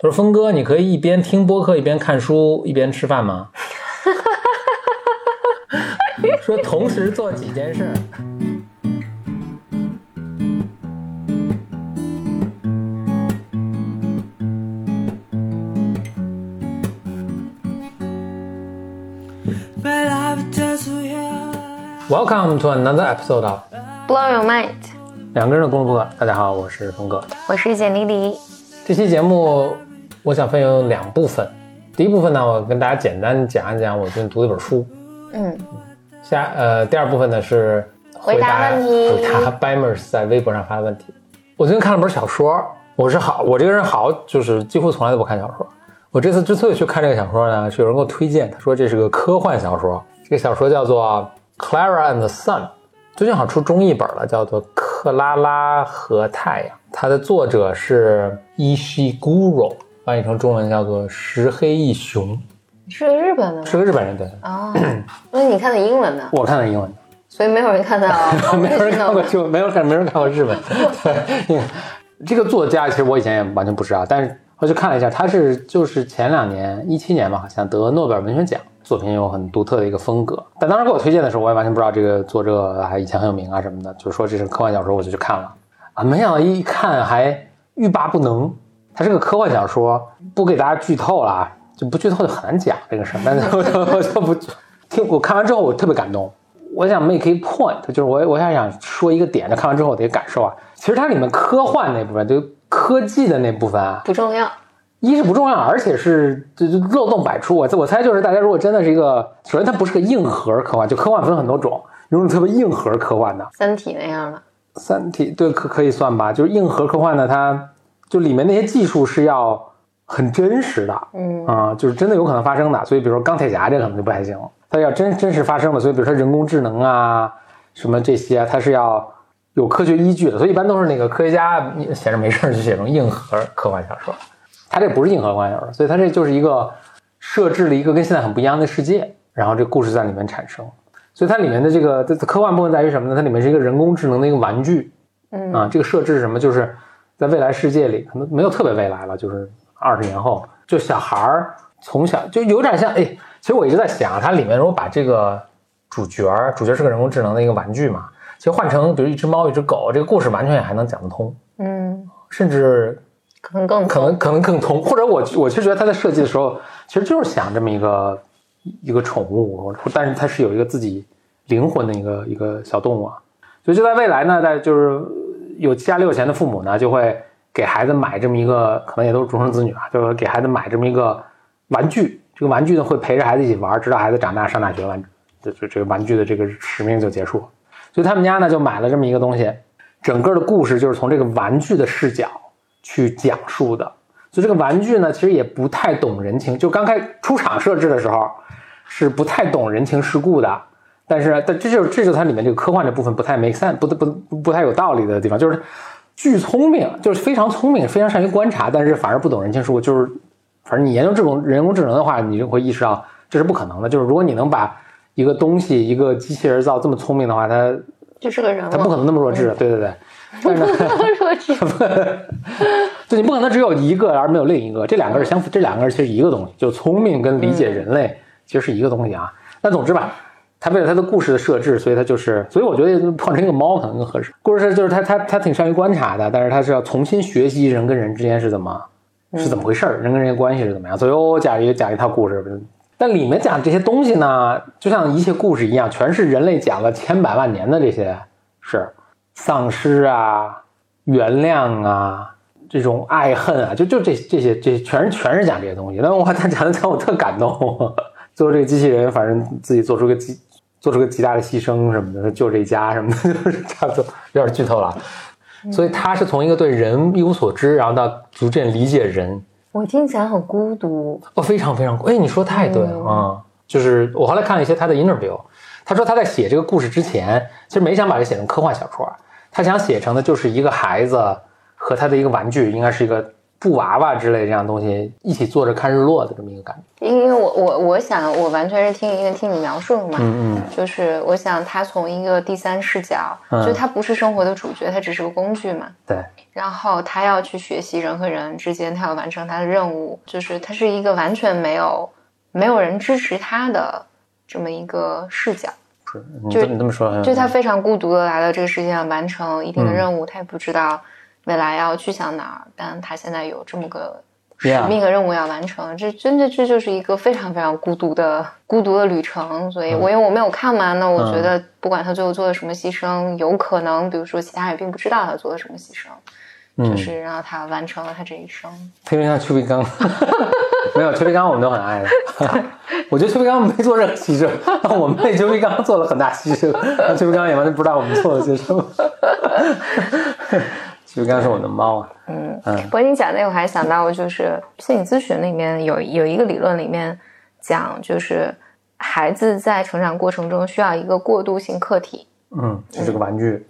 他说：“峰哥，你可以一边听播客一边看书一边吃饭吗？” 说同时做几件事。Welcome to another episode of Blow Your Mind。两个人的公路播客。大家好，我是峰哥。我是简丽丽。这期节目我想分有两部分。第一部分呢，我跟大家简单讲一讲我最近读的一本书。嗯。下呃，第二部分呢是回答问题，回答 Bimers 在微博上发的问题。我最近看了本小说，我是好，我这个人好，就是几乎从来都不看小说。我这次之所以去看这个小说呢，是有人给我推荐，他说这是个科幻小说。这个小说叫做《Clara and the Sun》，最近好像出中译本了，叫做《克拉拉和太阳》。它的作者是伊西古罗，翻译成中文叫做石黑一雄，是个日本的，是个日本人，对。哦，那你看的英文呢？我看的英文的，所以没有人看到，没有人看过就没有看，没人看过日本。对，这个作家其实我以前也完全不知道，但是。我去看了一下，他是就是前两年一七年吧，好像得诺贝尔文学奖，作品有很独特的一个风格。但当时给我推荐的时候，我也完全不知道这个作者还以前很有名啊什么的，就是说这是科幻小说，我就去看了啊，没想到一看还欲罢不能。它是个科幻小说，不给大家剧透了啊，就不剧透就很难讲这个事儿。但是我就不听，我看完之后我特别感动。我想 make a point，就是我我想想说一个点，就看完之后的一个感受啊。其实它里面科幻那部分就。科技的那部分啊，不重要。一是不重要，而且是就就漏洞百出。我我猜就是大家如果真的是一个，首先它不是个硬核科幻，就科幻分很多种，有种特别硬核科幻的，三体那样的。三体对可可以算吧，就是硬核科幻的，它就里面那些技术是要很真实的，嗯啊，就是真的有可能发生的。所以比如说钢铁侠这可能就不太行，它要真真实发生的。所以比如说人工智能啊，什么这些，它是要。有科学依据的，所以一般都是那个科学家闲着没事就写这种硬核科幻小说。他这不是硬核科幻小说，所以他这就是一个设置了一个跟现在很不一样的世界，然后这故事在里面产生。所以它里面的这个科幻部分在于什么呢？它里面是一个人工智能的一个玩具，嗯啊，这个设置是什么？就是在未来世界里，可能没有特别未来了，就是二十年后，就小孩儿从小就有点像哎，其实我一直在想，它里面如果把这个主角，主角是个人工智能的一个玩具嘛。其实换成比如一只猫一只狗，这个故事完全也还能讲得通，嗯，甚至可能更可能可能更通。或者我我其实觉得他在设计的时候，其实就是想这么一个一个宠物，但是它是有一个自己灵魂的一个一个小动物啊。所以就在未来呢，在就是有家里有钱的父母呢，就会给孩子买这么一个，可能也都是独生子女啊，就是给孩子买这么一个玩具。这个玩具呢会陪着孩子一起玩，直到孩子长大上大学完，这这这个玩具的这个使命就结束。所以他们家呢就买了这么一个东西，整个的故事就是从这个玩具的视角去讲述的。所以这个玩具呢其实也不太懂人情，就刚开出厂设置的时候是不太懂人情世故的。但是，但这就是这就是它里面这个科幻这部分不太 make sense，不不不不太有道理的地方，就是巨聪明，就是非常聪明，非常善于观察，但是反而不懂人情世故。就是反正你研究这种人工智能的话，你就会意识到这是不可能的。就是如果你能把一个东西，一个机器人造这么聪明的话，它就是个人，它 不可能那么弱智。对对对，但是弱智，就你不可能只有一个而没有另一个，这两个是相，这两个人其实一个东西，就聪明跟理解人类其实是一个东西啊。但总之吧，他为了他的故事的设置，所以他就是，所以我觉得换成一个猫可能更合适。故事就是他他他挺善于观察的，但是他是要重新学习人跟人之间是怎么是怎么回事人跟人关系是怎么样。所以我讲一讲一套故事。但里面讲这些东西呢，就像一切故事一样，全是人类讲了千百万年的这些事，丧尸啊、原谅啊、这种爱恨啊，就就这这些这全是全是讲这些东西。但我 他讲的讲我特感动，最后这个机器人反正自己做出个极做出个极大的牺牲什么的，救这一家什么的，就是差不多有点剧透了。所以他是从一个对人一无所知，然后到逐渐理解人。我听起来很孤独哦，非常非常孤哎，你说太对了啊！就是我后来看了一些他的 interview，他说他在写这个故事之前，其实没想把这写成科幻小说，他想写成的就是一个孩子和他的一个玩具，应该是一个布娃娃之类这样东西一起坐着看日落的这么一个感觉。因为我我我想我完全是听因为听你描述的嘛，嗯嗯就是我想他从一个第三视角，嗯。就他不是生活的主角，他只是个工具嘛。对，然后他要去学习人和人之间，他要完成他的任务，就是他是一个完全没有没有人支持他的这么一个视角，是你就这么你这么说，嗯就他非常孤独的来到这个世界上完成一定的任务，他也不知道未来要去向哪儿，但他现在有这么个使命和任务要完成，这真的这就是一个非常非常孤独的孤独的旅程。所以我因为我没有看完那，我觉得不管他最后做了什么牺牲，有可能比如说其他人并不知道他做了什么牺牲，嗯就是让他完成了他这一生。特别像邱培刚，没有邱培刚我们都很爱的。我觉得邱培刚没做任何牺牲，但我们为邱培刚做了很大牺牲，邱培刚也完全不知道我们做了些什么。邱培刚是我的猫啊，嗯，嗯。不过你讲那个，我还想到就是心理咨询里面有有一个理论里面讲，就是孩子在成长过程中需要一个过渡性客体。嗯，就是个玩具，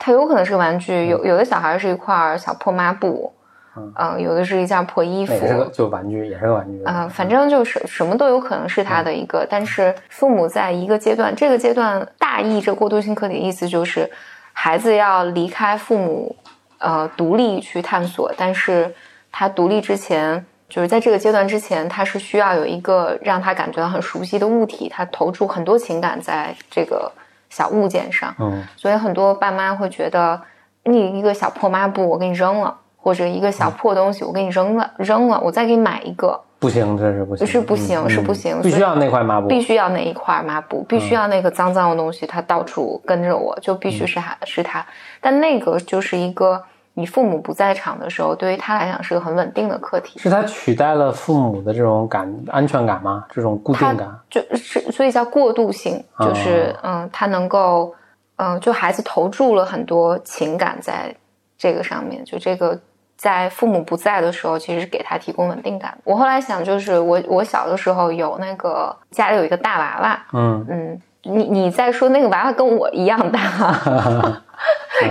它有可能是个玩具，有有的小孩是一块小破抹布，嗯。嗯、有的是一件破衣服。哪，个是个就玩具，也是个玩具。啊、反正就是什么都有可能是他的一个，但是父母在一个阶段，这个阶段大意这过渡性客体的意思就是，孩子要离开父母，呃，独立去探索，但是他独立之前，就是在这个阶段之前，他是需要有一个让他感觉到很熟悉的物体，他投注很多情感在这个小物件上，嗯。所以很多爸妈会觉得，你一个小破抹布我给你扔了，或者一个小破东西我给你扔了，扔了，我再给你买一个，不行，这是不行，是不行嗯是不行必须要那块抹布，必须要那一块抹布，必须要那个脏脏的东西，它到处跟着我，就必须是他，是它。但那个就是一个你父母不在场的时候，对于他来讲是个很稳定的课题。是他取代了父母的这种感安全感吗？这种固定感？就是所以叫过渡性，就是、嗯，他能够嗯，就孩子投注了很多情感在这个上面，就这个在父母不在的时候，其实是给他提供稳定感。我后来想，就是我我小的时候有那个家里有一个大娃娃，嗯嗯，你你在说那个娃娃跟我一样大，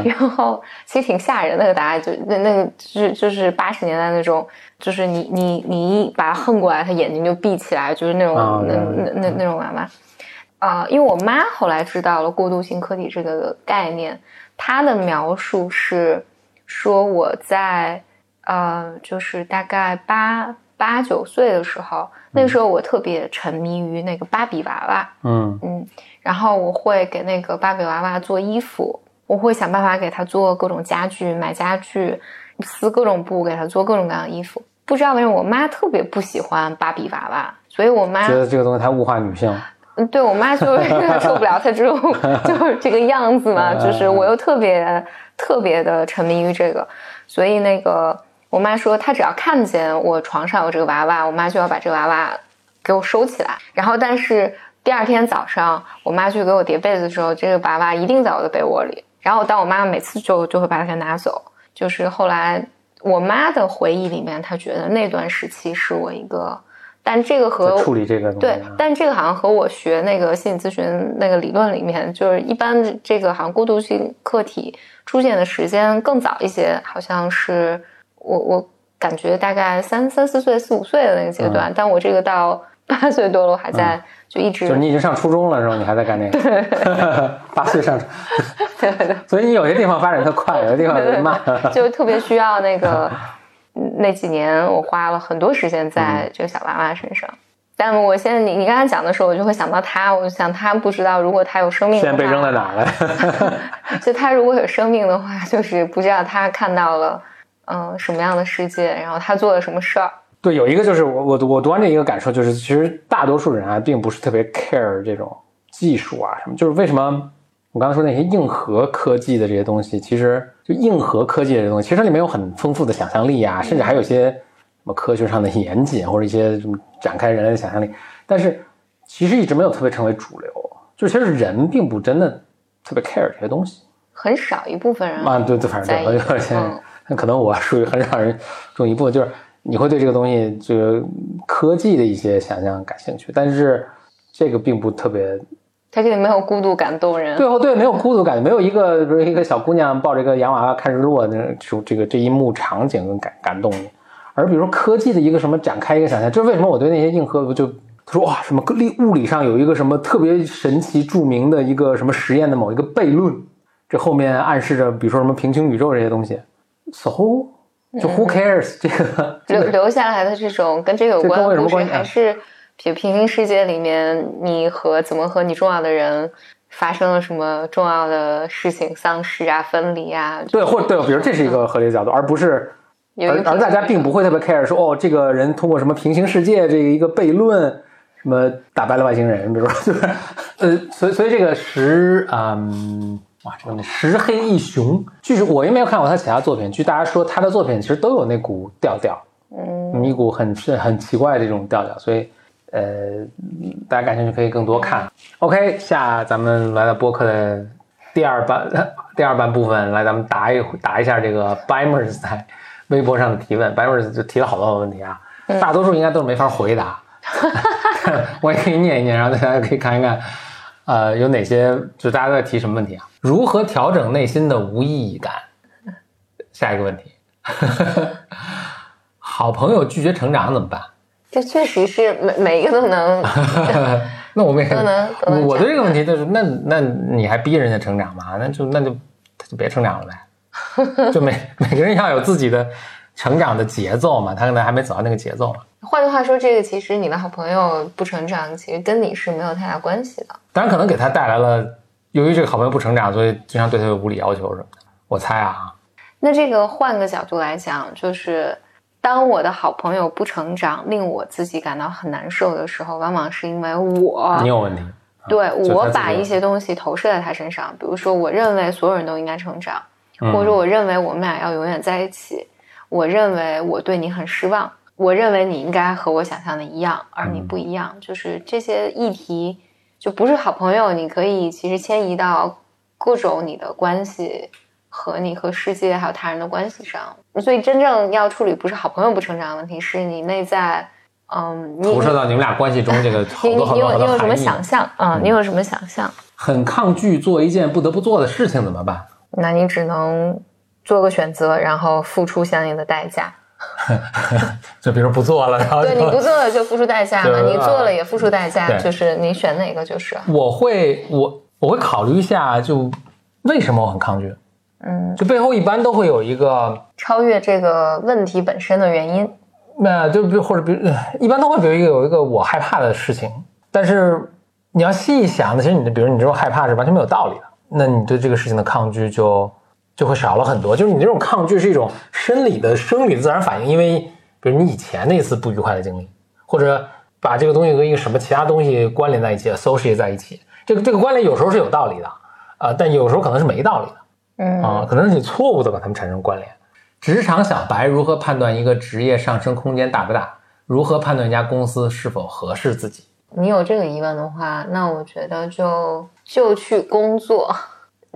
然后其实挺吓人的那个答案，就那那个就是就是八十年代那种，就是你你你一把它横过来，他眼睛就闭起来，就是那种、那那那那种娃娃。啊、因为我妈后来知道了过渡性客体这个概念，她的描述是说我在呃，就是大概八八九岁的时候，那个时候我特别沉迷于那个芭比娃娃，嗯。嗯，然后我会给那个芭比娃娃做衣服，我会想办法给她做各种家具，买家具，撕各种布给她做各种各样的衣服。不知道为什么我妈特别不喜欢芭比娃娃，所以我妈觉得这个东西太物化女性，嗯，对我妈就是 受不了她这种 就是这个样子嘛，嗯就是我又特别特别的沉迷于这个，所以那个我妈说她只要看见我床上有这个娃娃，我妈就要把这个娃娃给我收起来，然后但是第二天早上我妈去给我叠被子的时候，这个娃娃一定在我的被窝里，然后当我妈妈每次就就会把它给拿走，就是后来我妈的回忆里面，她觉得那段时期是我一个。但这个和处理这个对啊。，但这个好像和我学那个心理咨询那个理论里面，就是一般这个好像过渡性客体出现的时间更早一些，好像是我我感觉大概三三四岁、四五岁的那个阶段，但我这个到 八岁多了，我还在、就一直嗯就是你已经上初中了，是吧？你还在干这个？八岁上，对对对。所以你有些地方发展特快，有些地方特慢。就特别需要那个 嗯那几年，我花了很多时间在这个小娃娃身上。但我现在你你刚才讲的时候，我就会想到他，我就想他不知道如果他有生命的话，现在被扔在哪儿了？就他如果有生命的话，就是不知道他看到了嗯、什么样的世界，然后他做了什么事儿。对，有一个就是我我我读完这一个感受，就是其实大多数人啊，并不是特别 care 这种技术啊什么，就是为什么我刚才说那些硬核科技的这些东西，其实就硬核科技的这些东西，其实它里面有很丰富的想象力啊，甚至还有一些什么科学上的严谨或者一些什么展开人类的想象力，但是其实一直没有特别成为主流，就是其实人并不真的特别 care 这些东西。很少一部分人啊，对对，反正对，而且嗯。那可能我属于很少人中一部分，就是你会对这个东西，这个科技的一些想象感兴趣，但是这个并不特别，他这里没有孤独感动人。对哦对，没有孤独感，没有一个比如一个小姑娘抱着一个洋娃娃看日落的这种这个这一幕场景跟感感动你，而比如说科技的一个什么展开一个想象，这是为什么我对那些硬核就他说哇什么力物理上有一个什么特别神奇著名的一个什么实验的某一个悖论，这后面暗示着比如说什么平行宇宙这些东西，so 就 who cares 这个这个留留下来的这种跟这个有关的故事，有什么关系？啊还是平平行世界里面你和怎么和你重要的人发生了什么重要的事情，丧事啊、分离啊，对或对，比如这是一个合理的角度，而不是而而大家并不会特别 care 说哦，这个人通过什么平行世界这个一个悖论，什么打败了外星人，比如说就是呃，所以所以这个十嗯。哇，这个石黑一雄，据说我也没有看过他其他作品，据大家说他的作品其实都有那股调调，嗯，一股很是很奇怪的这种调调，所以呃，大家感兴趣可以更多看。OK，下咱们来到播客的第二半第二半部分，来咱们答一答一下这个 Bimers 在微博上的提问。Bimers 就提了好多问题啊，大多数应该都是没法回答，我也可以念一念，然后大家可以看一看，呃，有哪些就大家都在提什么问题啊？如何调整内心的无意义感？下一个问题。好朋友拒绝成长怎么办？这确实是每每一个都能，那我们也都能都能我对这个问题就是，那那你还逼人家成长吗？那就那就他就别成长了呗。就每每个人要有自己的成长的节奏嘛，他可能还没走到那个节奏嘛。换句话说，这个其实你的好朋友不成长，其实跟你是没有太大关系的。当然可能给他带来了，由于这个好朋友不成长，所以经常对他有无理要求什么的。我猜啊，那这个换个角度来讲，就是当我的好朋友不成长，令我自己感到很难受的时候，往往是因为我你有问题。对我把一些东西投射在他身上，比如说我认为所有人都应该成长，嗯或者说我认为我们俩要永远在一起，我认为我对你很失望，我认为你应该和我想象的一样，而你不一样，就是这些议题就不是好朋友，你可以其实迁移到各种你的关系和你和世界还有他人的关系上，所以真正要处理不是好朋友不成长的问题，是你内在。嗯，你投射到你们俩关系中这个好你多好多好你有你有什么。想象啊、你有什么想象？很抗拒做一件不得不做的事情怎么办？那你只能做个选择，然后付出相应的代价。就比如不做了，然后对你不做了就付出代价嘛，你做了也付出代价，就是你选哪个就是。我会我我会考虑一下，就为什么我很抗拒？嗯，就背后一般都会有一个，超越这个问题本身的原因。那就比如或者比一般都会比如一个有一个我害怕的事情，但是你要细一想呢，其实你的比如你这种害怕是完全没有道理的，那你对这个事情的抗拒就就会少了很多。就是你这种抗拒是一种生理的生理的自然反应，因为比如你以前那次不愉快的经历，或者把这个东西跟一个什么其他东西关联在一起，associate 在一起，这个这个关联有时候是有道理的，啊、但有时候可能是没道理的。嗯啊，可能是你错误的把它们产生关联。职场小白如何判断一个职业上升空间大不大？如何判断一家公司是否合适自己？你有这个疑问的话，那我觉得就就去工作，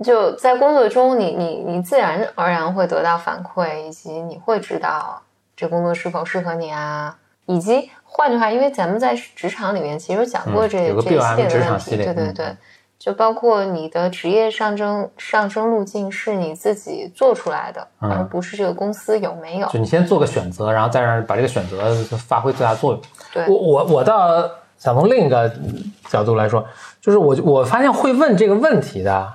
就在工作中你，你你自然而然会得到反馈，以及你会知道这工作是否适合你啊，以及换句话，因为咱们在职场里面其实讲过嗯这、这一系列的问题，对对对。就包括你的职业上升上升路径是你自己做出来的，嗯而不是这个公司有没有。就你先做个选择，然后再让把这个选择发挥最大作用。对我我我倒想从另一个角度来说，就是我我发现会问这个问题的，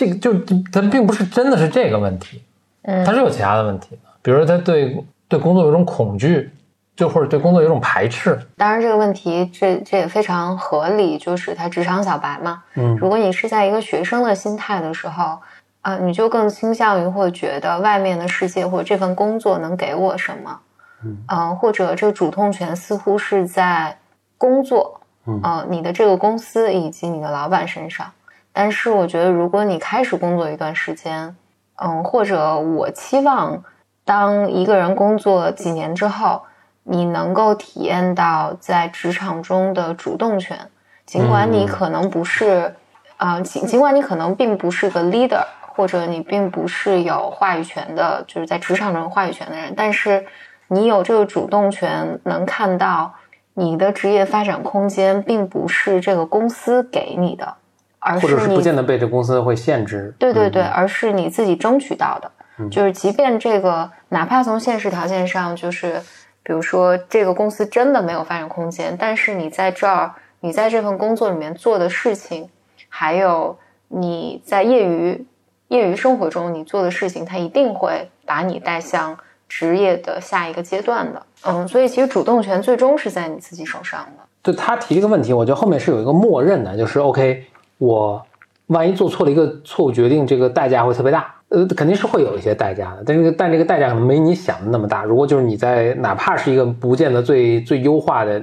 这个就他并不是真的是这个问题，嗯他是有其他的问题的，比如说他对对工作有一种恐惧，就或者对工作有一种排斥。当然，这个问题这这也非常合理，就是他职场小白嘛。嗯如果你是在一个学生的心态的时候，啊、你就更倾向于会觉得外面的世界或者这份工作能给我什么，嗯呃或者这个主动权似乎是在工作，嗯呃，你的这个公司以及你的老板身上。但是我觉得，如果你开始工作一段时间，嗯，或者我期望，当一个人工作几年之后，你能够体验到在职场中的主动权，尽管你嗯。可能不是，啊、尽尽管你可能并不是个 leader，或者你并不是有话语权的，就是在职场中话语权的人，但是你有这个主动权，能看到你的职业发展空间并不是这个公司给你的，而或者是你不见得被这公司会限制。对对对，嗯而是你自己争取到的。就是即便这个，哪怕从现实条件上，就是比如说这个公司真的没有发展空间，但是你在这儿，你在这份工作里面做的事情，还有你在业余业余生活中你做的事情，它一定会把你带向职业的下一个阶段的。嗯，所以其实主动权最终是在你自己手上的。就他提这个问题，我觉得后面是有一个默认的，就是 OK，我万一做错了一个错误决定，这个代价会特别大。呃，肯定是会有一些代价的，但是但这个代价可能没你想的那么大。如果就是你在哪怕是一个不见得最最优化的，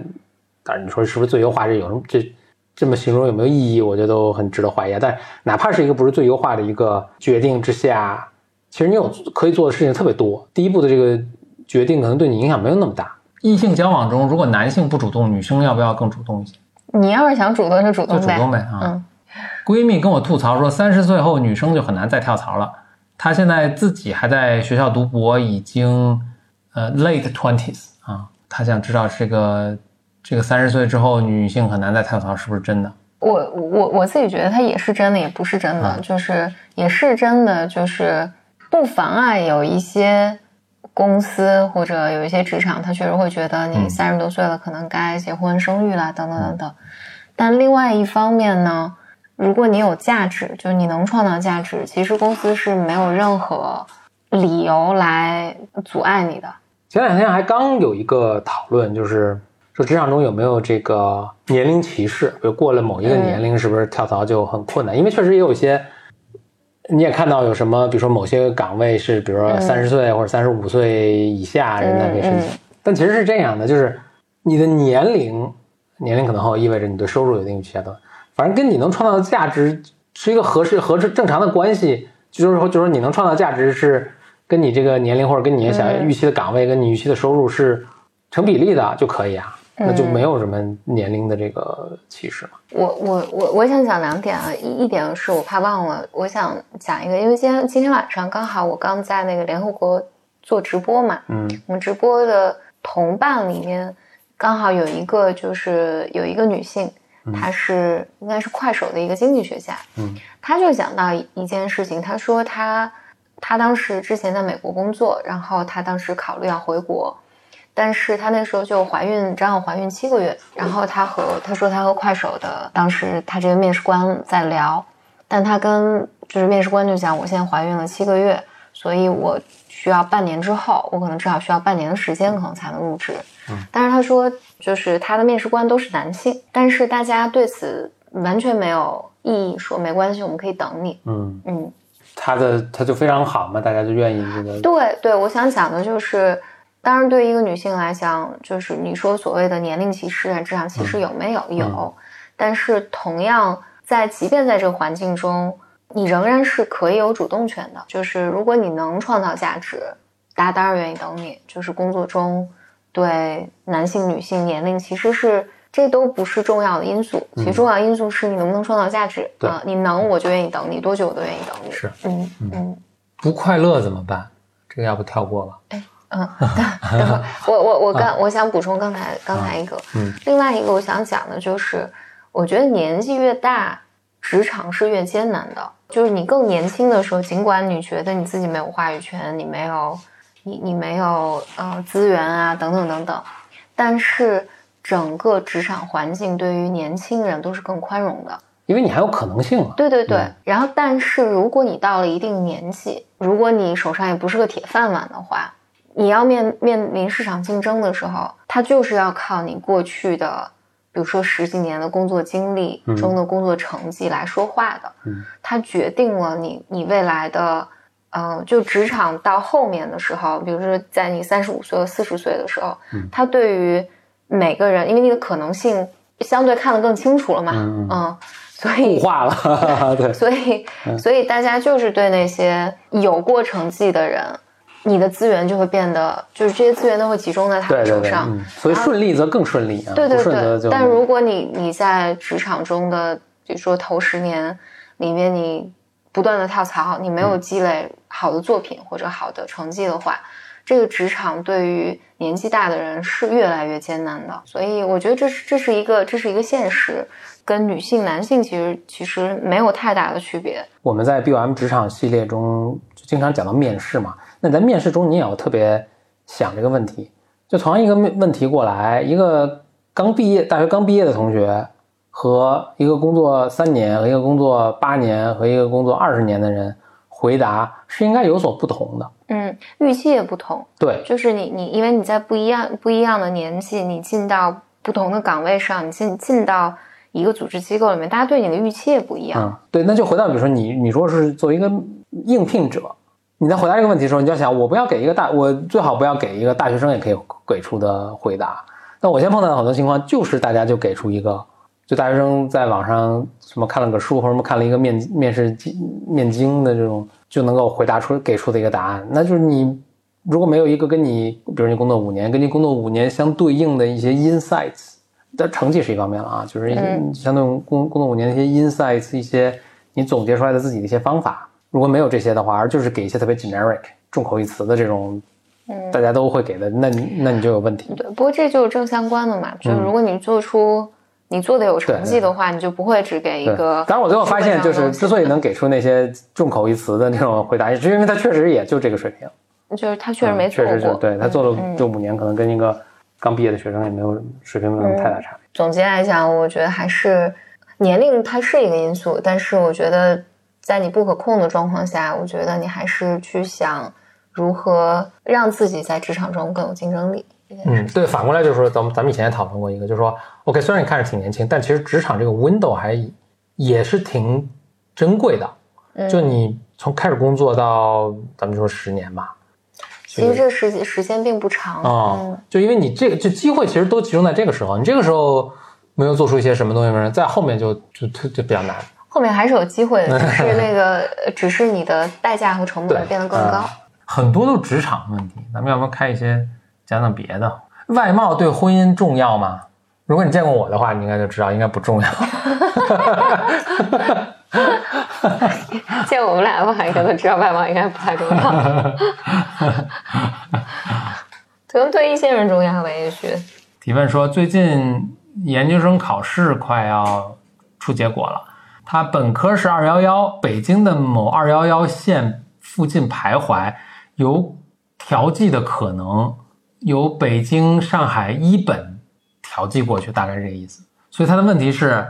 当然你说是不是最优化这有什么这这么形容有没有意义？我觉得都很值得怀疑。但哪怕是一个不是最优化的一个决定之下，其实你有可以做的事情特别多。第一步的这个决定可能对你影响没有那么大。异性交往中，如果男性不主动，女生要不要更主动一些？你要是想主动就主动就主动呗啊。嗯。闺蜜跟我吐槽说，三十岁后女生就很难再跳槽了。她现在自己还在学校读博，已经呃 late twenties 啊。她想知道这个这个三十岁之后女性很难再跳槽是不是真的？我我我自己觉得它也是真的，也不是真的，就是也是真的，就是不妨碍有一些。公司或者有一些职场，他确实会觉得你三十多岁了，可能该结婚生育啦，等等等等。但另外一方面呢，如果你有价值，就是你能创造价值，其实公司是没有任何理由来阻碍你的。前两天还刚有一个讨论，就是说职场中有没有这个年龄歧视，比如过了某一个年龄，是不是跳槽就很困难？因为确实也有一些。你也看到有什么，比如说某些岗位是，比如说三十岁或者三十五岁以下人才可以申请，但其实是这样的，就是你的年龄，年龄可能会意味着你对收入有一定期待，反正跟你能创造的价值是一个合适、合适、正常的关系，就是说，就是你能创造价值是跟你这个年龄或者跟你想预期的岗位跟你预期的收入是成比例的就可以啊。那就没有什么年龄的这个歧视了。我我我我想讲两点啊，一一点是我怕忘了，我想讲一个，因为今天今天晚上刚好我刚在那个联合国做直播嘛，嗯，我们直播的同伴里面刚好有一个就是有一个女性，她是应该是快手的一个经济学家，嗯，他就讲到一件事情，他说他他当时之前在美国工作，然后他当时考虑要回国。但是他那时候就怀孕，正好怀孕七个月。然后他和他说，他和快手的当时他这个面试官在聊，但他跟就是面试官就讲，我现在怀孕了七个月，所以我需要半年之后，我可能至少需要半年的时间，可能才能入职。嗯。但是他说，就是他的面试官都是男性，但是大家对此完全没有异议，说没关系，我们可以等你。嗯嗯。他的他就非常好嘛，大家就愿意这个。对对，我想讲的就是。当然，对于一个女性来讲，就是你说所谓的年龄歧视啊，职场歧视有没有？有。但是同样，在即便在这个环境中，你仍然是可以有主动权的。就是如果你能创造价值，大家当然愿意等你。就是工作中对男性、女性年龄其实是这都不是重要的因素，其重要因素是你能不能创造价值。啊，你能，我就愿意等你，多久我都愿意等你。是，嗯嗯。不快乐怎么办？这个要不跳过吧？哎。嗯，等会儿，我我我刚我想补充刚才刚才一个，嗯，另外一个我想讲的就是，我觉得年纪越大，职场是越艰难的。就是你更年轻的时候，尽管你觉得你自己没有话语权，你没有你你没有呃资源啊等等等等，但是整个职场环境对于年轻人都是更宽容的，因为你还有可能性嘛。对对对。然后，但是如果你到了一定年纪，如果你手上也不是个铁饭碗的话。你要面面临市场竞争的时候，它就是要靠你过去的，比如说十几年的工作经历中的工作成绩来说话的。嗯，它决定了你你未来的，呃，就职场到后面的时候，比如说在你三十五岁、四十岁的时候，嗯，它对于每个人，因为你的可能性相对看得更清楚了嘛，嗯，所以固化了，对，所以所以大家就是对那些有过成绩的人。你的资源就会变得，就是这些资源都会集中在他们手上，所以顺利则更顺利啊。对对对。但如果你你在职场中的，比如说头十年里面，你不断的跳槽，你没有积累好的作品或者好的成绩的话，这个职场对于年纪大的人是越来越艰难的。所以我觉得这是这是一个这是一个现实，跟女性男性其实其实没有太大的区别。我们在 BOM 职场系列中就经常讲到面试嘛。那在面试中，你也要特别想这个问题，就同样一个问问题过来，一个刚毕业、大学刚毕业的同学和一个工作三年、和一个工作八年、和一个工作二十年的人回答是应该有所不同的。嗯，预期也不同，对，就是你你因为你在不一样不一样的年纪，你进到不同的岗位上，你进进到一个组织机构里面，大家对你的预期也不一样。嗯，对，那就回到比如说你，你说是作为一个应聘者，你在回答这个问题的时候，你就要想，我不要给一个大，我最好不要给一个大学生也可以给出的回答。那我现在碰到的很多情况，就是大家就给出一个，就大学生在网上什么看了个书，或者什么看了一个面面试面经的这种，就能够回答出给出的一个答案。那就是你如果没有一个跟你，比如你工作五年，跟你工作五年相对应的一些 insights，的成绩是一方面了啊，就是一些嗯相对应工工作五年的一些 insights，一些你总结出来的自己的一些方法。如果没有这些的话，而就是给一些特别 generic 重口一词的这种，嗯大家都会给的，那你那你就有问题。对，不过这就是正相关的嘛，嗯就是如果你做出你做的有成绩的话，你就不会只给一，个。当然我最后发现，就是之所以能给出那些众口一词的那种回答，也是因为他确实也就这个水平，就是他确实没做嗯确实对他做了嗯这五年，可能跟一个刚毕业的学生也没有水平没有太大差别。总结来讲，我觉得还是年龄它是一个因素，但是我觉得在你不可控的状况下，我觉得你还是去想如何让自己在职场中更有竞争力。嗯，对，反过来就是说，咱们咱们以前也讨论过一个，就是说，OK，虽然你看着挺年轻，但其实职场这个 window 还也是挺珍贵的。嗯就你从开始工作到咱们就说十年吧，其实这个时时间并不长，啊、嗯，就因为你这个就机会其实都集中在这个时候，你这个时候没有做出一些什么东西，在后面就就就就比较难。后面还是有机会的，只是 那个呃只是你的代价和成本对变得更高。很多都是职场问题，咱们要不要开一些讲讲别的？外貌对婚姻重要吗？如果你见过我的话，你应该就知道应该不重要。见我们俩的话，应该都知道外貌应该不太重要，可能对一些人重要吧，也许。提问说，最近研究生考试快要出结果了，他本科是二幺幺，北京的某二幺幺线附近徘徊，有调剂的可能，有北京、上海一本调剂过去，大概是这个意思。所以他的问题是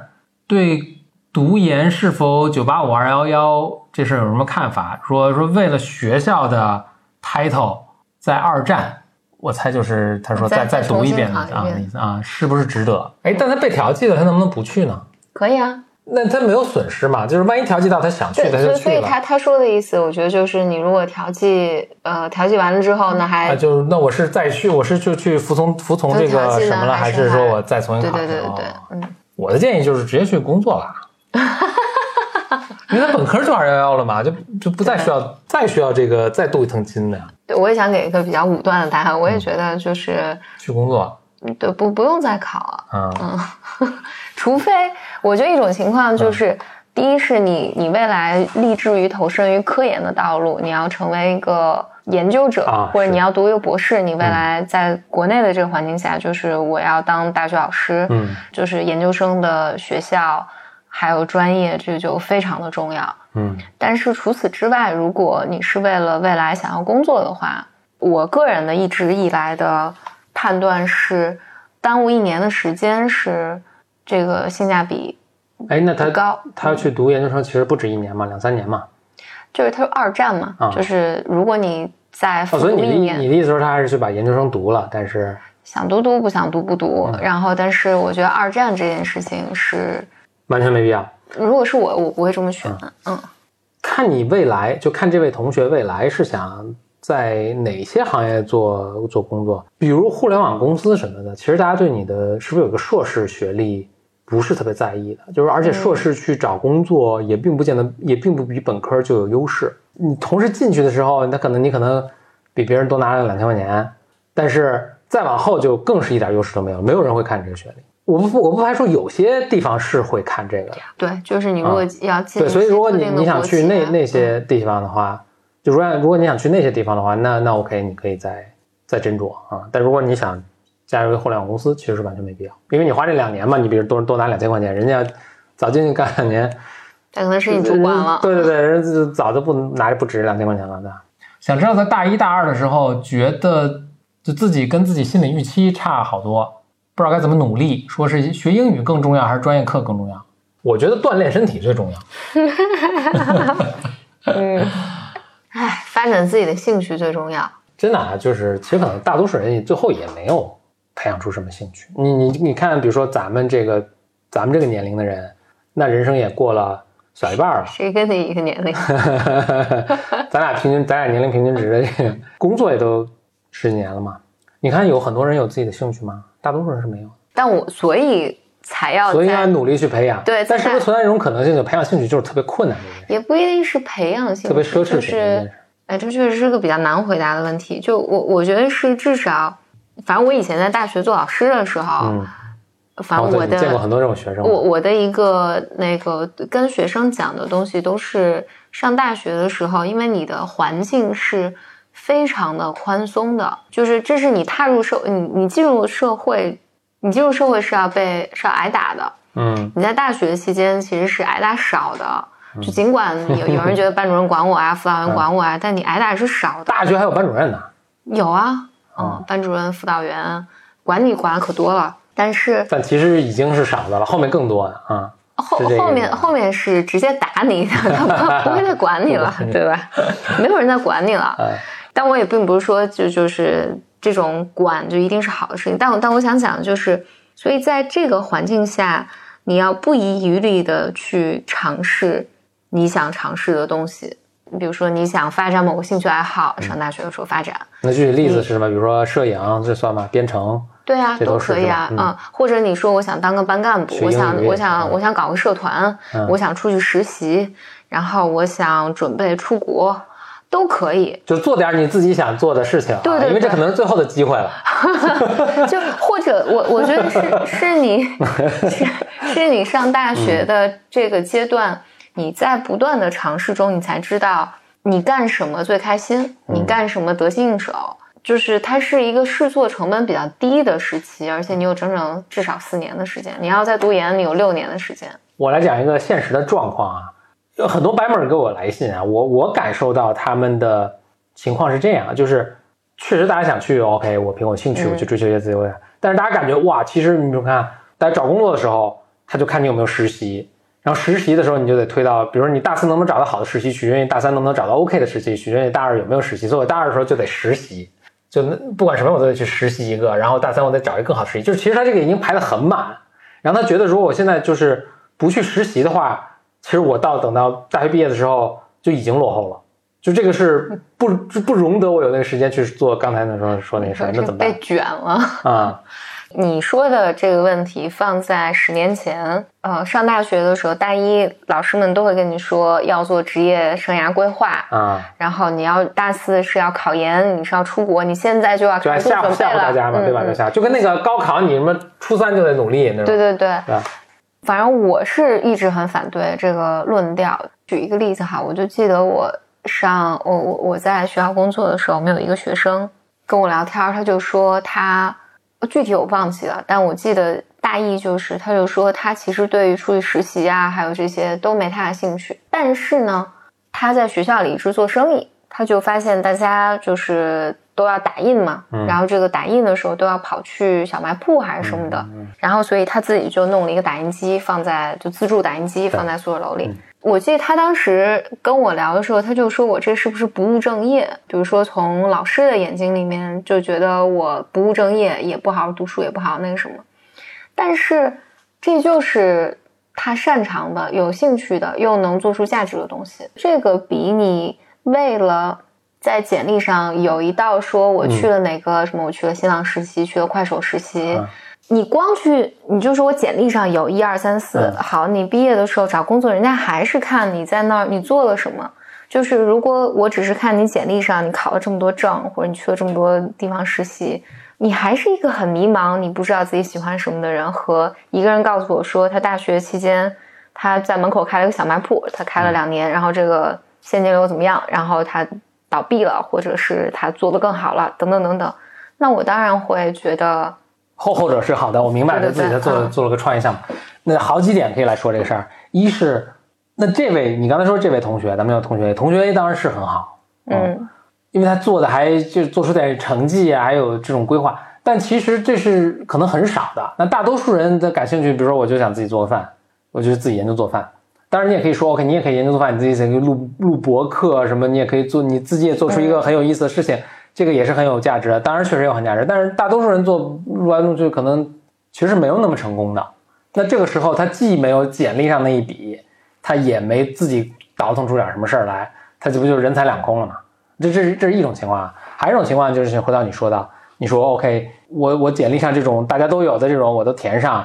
对读研是否九八五二幺幺这事儿有什么看法？说说为了学校的 title 在二战。我猜就是他说再再再读一遍的意思啊，是不是值得？哎，但他被调剂了，他能不能不去呢？可以啊，那他没有损失嘛？就是万一调剂到他想去，对，他就去了。所以他他说的意思，我觉得就是你如果调剂，呃，调剂完了之后呢，还啊，就那我是再去，我是就去服从服从这个什么了，还是说我再重新对考对？对对对对哦，嗯，我的建议就是直接去工作了，因为他本科就二幺幺了嘛，就就不再需要再需要这个再镀一层金的呀，对，我也想给一个比较武断的答案，我也觉得就是，去工作嗯对，不不用再考了，啊，除非我觉得一种情况就是，第一是你你未来立志于投身于科研的道路，你要成为一个研究者，啊或者你要读一个博士，你未来在国内的这个环境下，就是我要当大学老师，嗯。就是研究生的学校还有专业，这就非常的重要。嗯。但是除此之外，如果你是为了未来想要工作的话，我个人的一直以来的判断是，耽误一年的时间是这个性价比哎，那他高。他要去读研究生，其实不止一年嘛，两三年嘛。就是他说二战嘛，啊就是如果你在复哦，所以你你的意思是，他还是去把研究生读了，但是想读读不想读不读。嗯然后，但是我觉得二战这件事情是，完全没必要。如果是我，我不会这么选的。嗯，看你未来，就看这位同学未来是想在哪些行业做做工作，比如互联网公司什么的。其实大家对你的是不是有个硕士学历不是特别在意的，就是而且硕士去找工作也并不见得，也并不比本科就有优势。你同时进去的时候，那可能你可能比别人多拿了两千块钱，但是再往后就更是一点优势都没有，没有人会看这个学历。我不我不排除有些地方是会看这个的。对，就是你如果要进、啊对，所以如果你你想去那那些地方的话，就如果如果你想去那些地方的话，那那 OK，你可以再再斟酌啊。但如果你想加入一个互联网公司，其实是完全没必要，因为你花这两年嘛，你比如多多拿两千块钱，人家早进去干两年，这可能是你主管了。对对对，人家就早就不拿着不止两千块钱了，对吧？想知道在大一大二的时候，觉得就自己跟自己心理预期差好多，不知道该怎么努力，说是学英语更重要还是专业课更重要？我觉得锻炼身体最重要。嗯，哎，发展自己的兴趣最重要。真的啊，就是其实可能大多数人最后也没有培养出什么兴趣。你你你看，比如说咱们这个咱们这个年龄的人，那人生也过了小一半了。谁跟你一个年龄？咱俩平均，咱俩年龄平均值的这个工作也都十几年了嘛。你看，有很多人有自己的兴趣吗？大多数人是没有。但我所以才要所以要努力去培养。对但是不是存在一种可能性，就培养兴趣就是特别困难的一件事，也不一定是培养兴趣，特别奢侈就品的一件是事。哎，这确实是个比较难回答的问题。就我我觉得是至少，反正我以前在大学做老师的时候，嗯，反正我哦见过的很多这种学生。我我的一个那个跟学生讲的东西都是上大学的时候，因为你的环境是非常的宽松的，就是这是你踏入社你你进入社会，你进入社会是要被是要挨打的。嗯你在大学期间其实是挨打少的，就尽管有有人觉得班主任管我啊，辅导员管我啊，但你挨打是少的。大学还有班主任呢。有啊，嗯，班主任、辅导员管你管的可多了，但是但其实已经是少的了，后面更多的啊。后后面后面是直接打你的，他 不不会再管你了，对吧？没有人再管你了。哎，但我也并不是说就就是这种管就一定是好的事情，但我但我想讲的就是，所以在这个环境下，你要不遗余力的去尝试你想尝试的东西。比如说，你想发展某个兴趣爱好，上大学的时候发展，那具体例子是什么？比如说摄影，这算吗？编程，对啊，这都可以啊嗯。嗯，或者你说我想当个班干部，我想我想嗯。我想搞个社团，嗯。我想出去实习，然后我想准备出国，都可以。就做点你自己想做的事情对对因为这可能是最后的机会了。就或者我我觉得是是你 是是你上大学的这个阶段，你在不断的尝试中，你才知道你干什么最开心，你干什么得心应手。就是它是一个试错成本比较低的时期，而且你有整整至少四年的时间。你要在读研，你有六年的时间。我来讲一个现实的状况啊，有很多白门给我来信啊，我我感受到他们的情况是这样，就是确实大家想去，OK，我凭我兴趣嗯我去追求一些自由的，但是大家感觉哇，其实你比如看，大家找工作的时候，他就看你有没有实习，然后实习的时候你就得推到，比如说你大四能不能找到好的实习，取决于大三能不能找到 OK 的实习，取决于大二有没有实习，所以我大二的时候就得实习。就那不管什么我都得去实习一个，然后大三我得找一个更好的实习，就是其实他这个已经排得很满，然后他觉得如果我现在就是不去实习的话，其实我到等到大学毕业的时候就已经落后了，就这个是不就不容得我有那个时间去做刚才那时候说那个事儿，那怎么被办卷了。啊？你说的这个问题放在十年前，呃，上大学的时候，大一老师们都会跟你说要做职业生涯规划，啊，然后你要大四是要考研，你是要出国，你现在就要就吓唬准备了，吓唬大家嘛，对吧？嗯就吓，就跟那个高考，你什么初三就得努力那种，对对对，对？反正我是一直很反对这个论调。举一个例子哈，我就记得我上我我我在学校工作的时候，我们有一个学生跟我聊天，他就说他具体我忘记了，但我记得大意就是，他就说他其实对于出去实习啊，还有这些都没太大兴趣，但是呢，他在学校里一直做生意，他就发现大家就是都要打印嘛，然后这个打印的时候都要跑去小卖铺还是什么的，然后所以他自己就弄了一个打印机，放在就自助打印机放在宿舍楼里。我记得他当时跟我聊的时候，他就说我这是不是不务正业？比如说从老师的眼睛里面就觉得我不务正业，也不好好读书，也不好好那个什么。但是这就是他擅长的、有兴趣的，又能做出价值的东西。这个比你为了在简历上有一道说我去了哪个、什么，我去了新浪实习，去了快手实习。嗯你光去，你就说我简历上有一二三四，嗯好，你毕业的时候找工作，人家还是看你在那儿你做了什么。就是如果我只是看你简历上你考了这么多证，或者你去了这么多地方实习，你还是一个很迷茫，你不知道自己喜欢什么的人，和一个人告诉我说他大学期间他在门口开了个小卖铺，他开了两年，然后这个现金流怎么样，然后他倒闭了，或者是他做得更好了，等等等等，那我当然会觉得。后后者是好的，我明白他自己在做做了个创业项目。那好几点可以来说这个事儿，一是那这位你刚才说这位同学，咱们有同学，同学 A 当然是很好，嗯因为他做的还就做出点成绩啊，还有这种规划。但其实这是可能很少的。那大多数人的感兴趣，比如说我就想自己做个饭，我就自己研究做饭。当然你也可以说，OK，你也可以研究做饭，你自己可以录录博客什么，你也可以做，你自己也做出一个很有意思的事情，这个也是很有价值的。当然确实有很价值，但是大多数人做录来录去，可能其实没有那么成功的。那这个时候他既没有简历上那一笔，他也没自己倒腾出点什么事儿来，他这不就人财两空了吗？这这是这是一种情况，还有一种情况就是回到你说的，你说 OK。我我简历上这种大家都有的这种我都填上，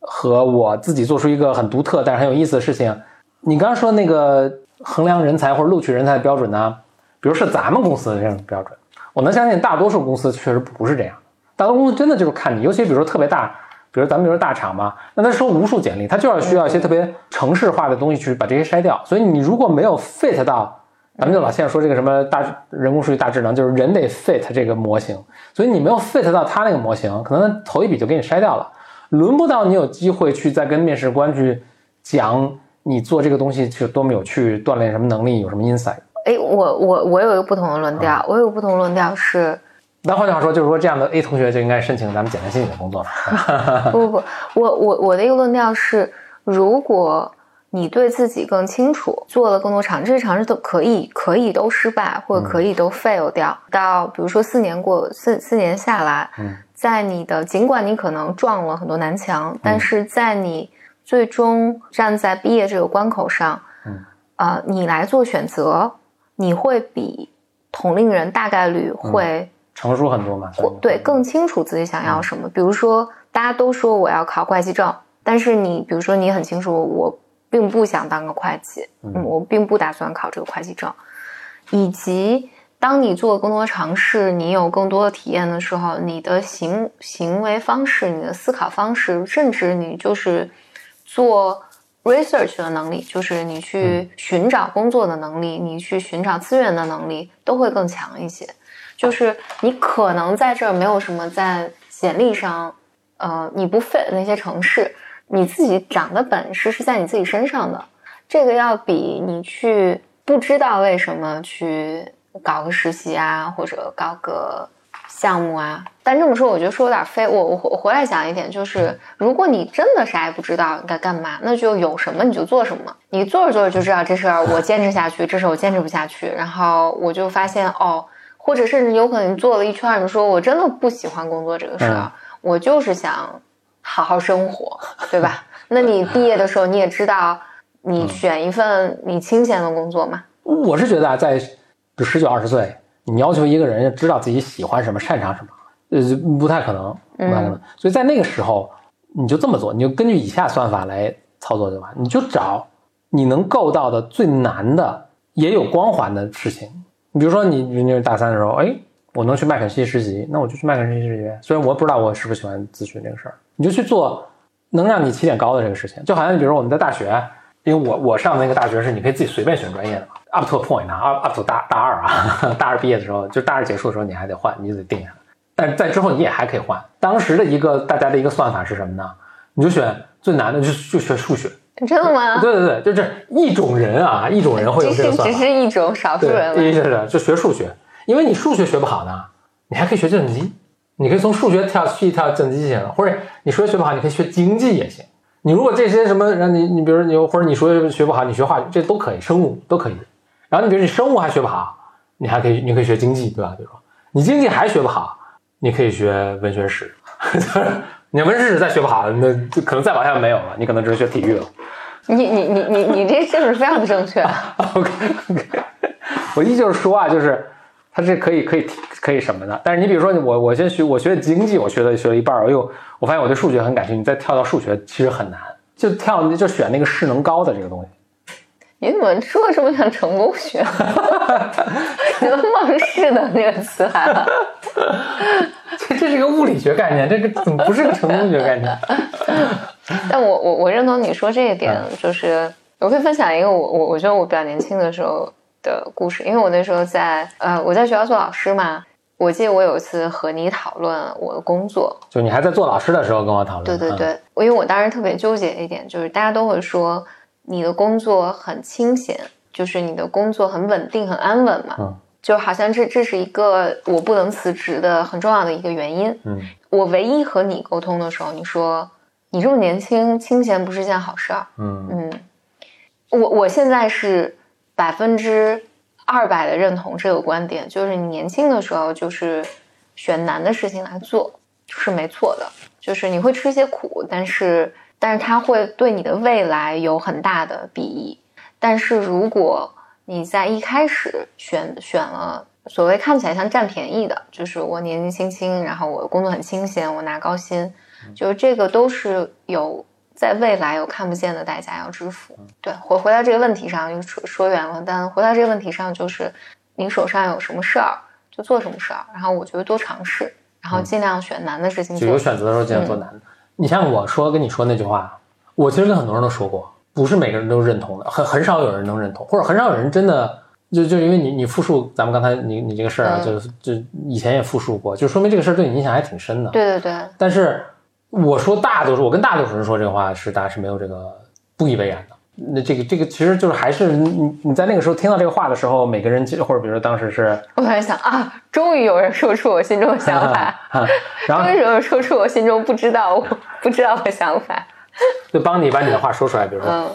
和我自己做出一个很独特但是很有意思的事情。你刚刚说那个衡量人才或者录取人才的标准呢？比如是咱们公司的这种标准，我能相信大多数公司确实不是这样。大多公司真的就是看你，尤其比如说特别大，比如咱们比如说大厂嘛，那他收无数简历，他就要需要一些特别城市化的东西去把这些筛掉。所以你如果没有 fit 到。咱们就老现在说这个什么大人工数据大智能，就是人得 fit 这个模型，所以你没有 fit 到他那个模型，可能头一笔就给你筛掉了，轮不到你有机会去再跟面试官去讲你做这个东西是多么有趣，锻炼什么能力，有什么 insight。哎，我我我有一个不同的论调，我有个不同论调是，那换句话说，就是说这样的 A 同学就应该申请咱们简单心理的工作了。不不不，我我我的一个论调是，如果。你对自己更清楚，做了更多尝试，这些尝试都可以，可以都失败，或者可以都 fail 掉。到比如说四年过四四年下来，在你的尽管你可能撞了很多南墙，但是在你最终站在毕业这个关口上，嗯呃，你来做选择，你会比同龄人大概率会成熟很多嘛？对，更清楚自己想要什么。比如说，大家都说我要考会计证，但是你比如说你很清楚我。并不想当个会计，嗯，我并不打算考这个会计证，以及当你做更多尝试，你有更多的体验的时候，你的行行为方式、你的思考方式，甚至你就是做 research 的能力，就是你去寻找工作的能力，你去寻找资源的能力，都会更强一些。就是你可能在这儿没有什么在简历上，呃，你不 fit 那些城市。你自己长的本事是在你自己身上的，这个要比你去不知道为什么去搞个实习啊，或者搞个项目啊。但这么说，我觉得说有点飞。我我我回来想一点，就是如果你真的啥也不知道该干嘛，那就有什么你就做什么。你做着做着就知道这事儿我坚持下去，这事儿我坚持不下去。然后我就发现哦，或者甚至有可能你做了一圈，你说我真的不喜欢工作这个事儿，我就是想。好好生活，对吧？那你毕业的时候，你也知道，你选一份你清闲的工作嘛？我是觉得啊，在十九二十岁，你要求一个人知道自己喜欢什么、擅长什么，呃，不太可能，不太可能。所以在那个时候，你就这么做，你就根据以下算法来操作，就完？你就找你能够到的最难的、也有光环的事情。你比如说，你你大三的时候，哎。我能去麦肯锡实习，那我就去麦肯锡实习。虽然我不知道我是不是喜欢咨询这个事儿，你就去做能让你起点高的这个事情。就好像比如说我们在大学，因为我我上那个大学是你可以自己随便选专业的嘛，up to a point 啊，up up to 大大二啊，大二毕业的时候，就大二结束的时候你还得换，你就得定下来。但在之后你也还可以换。当时的一个大家的一个算法是什么呢？你就选最难的，就就学数学。真的吗？对对对，就这一种人啊，一种人会有这个算法。只是一种少数人。对，是就学数学。因为你数学学不好呢，你还可以学计算机，你可以从数学跳去跳计算机去了，或者你数学学不好，你可以学经济也行。你如果这些什么让你，你比如你或者你数学学不好，你学化学这都可以，生物都可以。然后你比如你生物还学不好，你还可以你可以学经济，对吧？比如说你经济还学不好，你可以学文学史。你文学史再学不好，那就可能再往下没有了，你可能只是学体育了。你你你你你这是不是非常的正确？OK OK。我意就是说啊，就是它是可以可以可以什么的，但是你比如说我我先学我学的经济，我学了学了一半儿，哎呦，我发现我对数学很感兴趣，你再跳到数学其实很难，就跳就选那个势能高的这个东西。你怎么说的这么像成功学？你都忘式的那个词来了。这这是个物理学概念，这个怎么不是个成功学概念？但我我我认同你说这一点，就是我可以分享一个我我我觉得我比较年轻的时候。的故事，因为我那时候在呃，我在学校做老师嘛。我记得我有一次和你讨论我的工作，就你还在做老师的时候跟我讨论。对对对，因为我当时特别纠结一点，就是大家都会说你的工作很清闲，就是你的工作很稳定、很安稳嘛。嗯。就好像这这是一个我不能辞职的很重要的一个原因。嗯，我唯一和你沟通的时候，你说你这么年轻，清闲不是件好事儿。嗯嗯，我我现在是百分之二百的认同这个观点，就是你年轻的时候就是选难的事情来做是没错的，就是你会吃一些苦，但是但是它会对你的未来有很大的裨益。但是如果你在一开始选选了所谓看起来像占便宜的，就是我年纪轻轻，然后我工作很清闲，我拿高薪，就是这个都是有在未来有看不见的代价要支付。对，回回到这个问题上，就说说远了，但回到这个问题上，就是你手上有什么事儿就做什么事儿，然后我觉得多尝试，然后尽量选难的事情做。就有选择的时候尽量做难的。你像我说跟你说那句话，我其实跟很多人都说过，不是每个人都认同的，很很少有人能认同，或者很少有人真的就就因为你你复述咱们刚才你你这个事儿啊，嗯就就以前也复述过，就说明这个事儿对你影响还挺深的。对对对，但是我说大多数，我跟大多数人说这个话是大家是没有这个不以为然的。那这个这个其实就是还是你你在那个时候听到这个话的时候，每个人或者比如说当时是，我在想啊，终于有人说出我心中的想法，然后终于有人说出我心中不知道我不知道的想法。就帮你把你的话说出来，比如说，嗯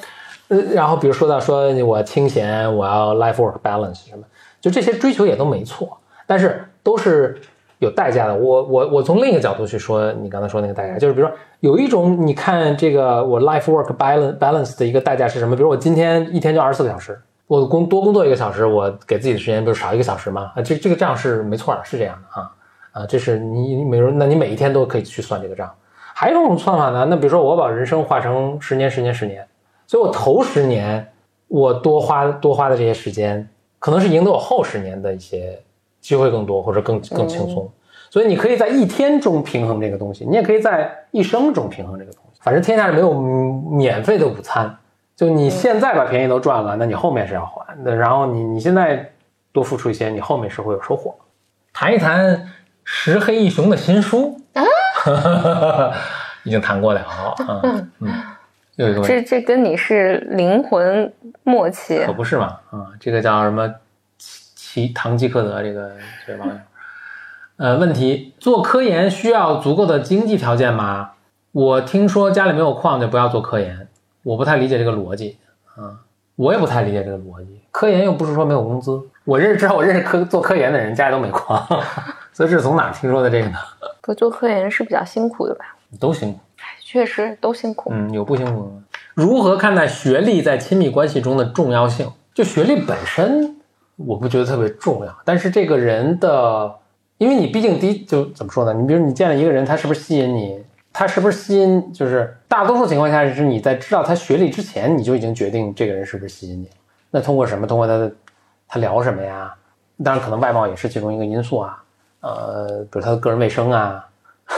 呃，然后比如说到说我清闲，我要 life work balance 什么，就这些追求也都没错，但是都是有代价的。我我我从另一个角度去说，你刚才说那个代价，就是比如说有一种你看这个我 life work balance balance 的一个代价是什么？比如我今天一天就二十四个小时，我工多工作一个小时，我给自己的时间不是少一个小时吗？啊，这这个账是没错的，是这样的啊啊，这是你你比如那你每一天都可以去算这个账。还有一种算法呢，那比如说我把人生划成十年、十年、十年，所以我头十年我多花多花的这些时间，可能是赢得我后十年的一些机会更多或者更更轻松。所以你可以在一天中平衡这个东西，你也可以在一生中平衡这个东西。反正天下没有免费的午餐，就你现在把便宜都赚了，那你后面是要还的。然后你你现在多付出一些，你后面是会有收获。谈一谈石黑一雄的新书啊，已经谈过了啊，嗯 嗯。这这跟你是灵魂默契可，不是嘛？啊、这个叫什么？奇堂吉诃德这个这个网友，呃，问题：做科研需要足够的经济条件吗？我听说家里没有矿就不要做科研，我不太理解这个逻辑啊、我也不太理解这个逻辑。科研又不是说没有工资，我认识知道我认识科做科研的人家里都没矿，所以这是从哪听说的这个呢？不做科研是比较辛苦的吧？都辛苦。确实都辛苦。嗯，有不辛苦的吗？如何看待学历在亲密关系中的重要性？就学历本身，我不觉得特别重要，但是这个人的，因为你毕竟第一就怎么说呢？你比如你见了一个人，他是不是吸引你？他是不是吸引？就是大多数情况下是你在知道他学历之前，你就已经决定这个人是不是吸引你。那通过什么？通过他的他聊什么呀？当然，可能外貌也是其中一个因素啊。呃，比如他的个人卫生啊、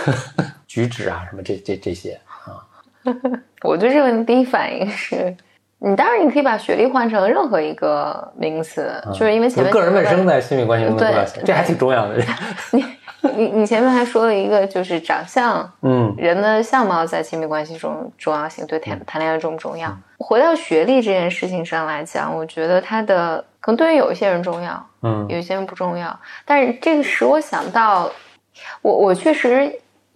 举止啊什么这这这些啊。我对这个问题第一反应是，你当然你可以把学历换成任何一个名词，就是因为前面嗯个人卫生在亲密关系中的重要性，对。这还挺重要的。你你你前面还说了一个就是长相，嗯。人的相貌在亲密关系中重要性，对谈谈恋爱重不重要？回到学历这件事情上来讲，我觉得它的可能对于有一些人重要，嗯。有一些人不重要。但是这个使我想到，我我确实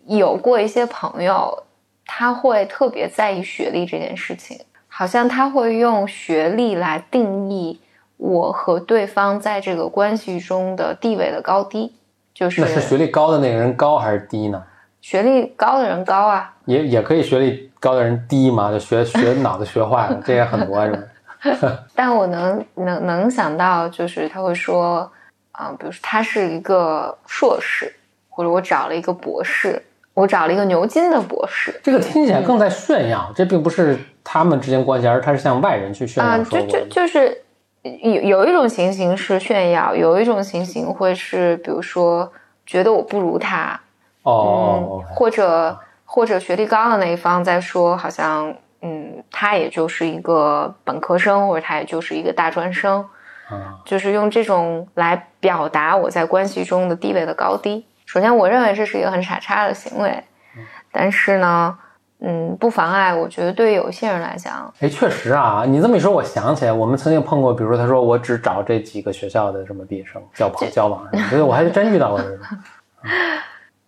有过一些朋友，他会特别在意学历这件事情，好像他会用学历来定义我和对方在这个关系中的地位的高低，就是那是学历高的那个人高还是低呢？学历高的人高啊，也也可以学历高的人低嘛，就学学脑子学坏了，这也很多啊。这种 但我能能能想到，就是他会说，啊、比如说他是一个硕士，或者我找了一个博士，我找了一个牛津的博士，这个听起来更在炫耀，这并不是他们之间关系，而是他是向外人去炫啊、耀说就就。就是有有一种情形是炫耀，有一种情形会是，比如说觉得我不如他，哦或者或者学历高的那一方在说，好像嗯，他也就是一个本科生，或者他也就是一个大专生，啊，就是用这种来表达我在关系中的地位的高低。首先，我认为这是一个很傻叉的行为，但是呢，嗯，不妨碍。我觉得对于有些人来讲，哎，确实啊，你这么一说，我想起来，我们曾经碰过，比如说他说我只找这几个学校的什么毕业生交朋交往什么，觉得我还是真遇到过这种。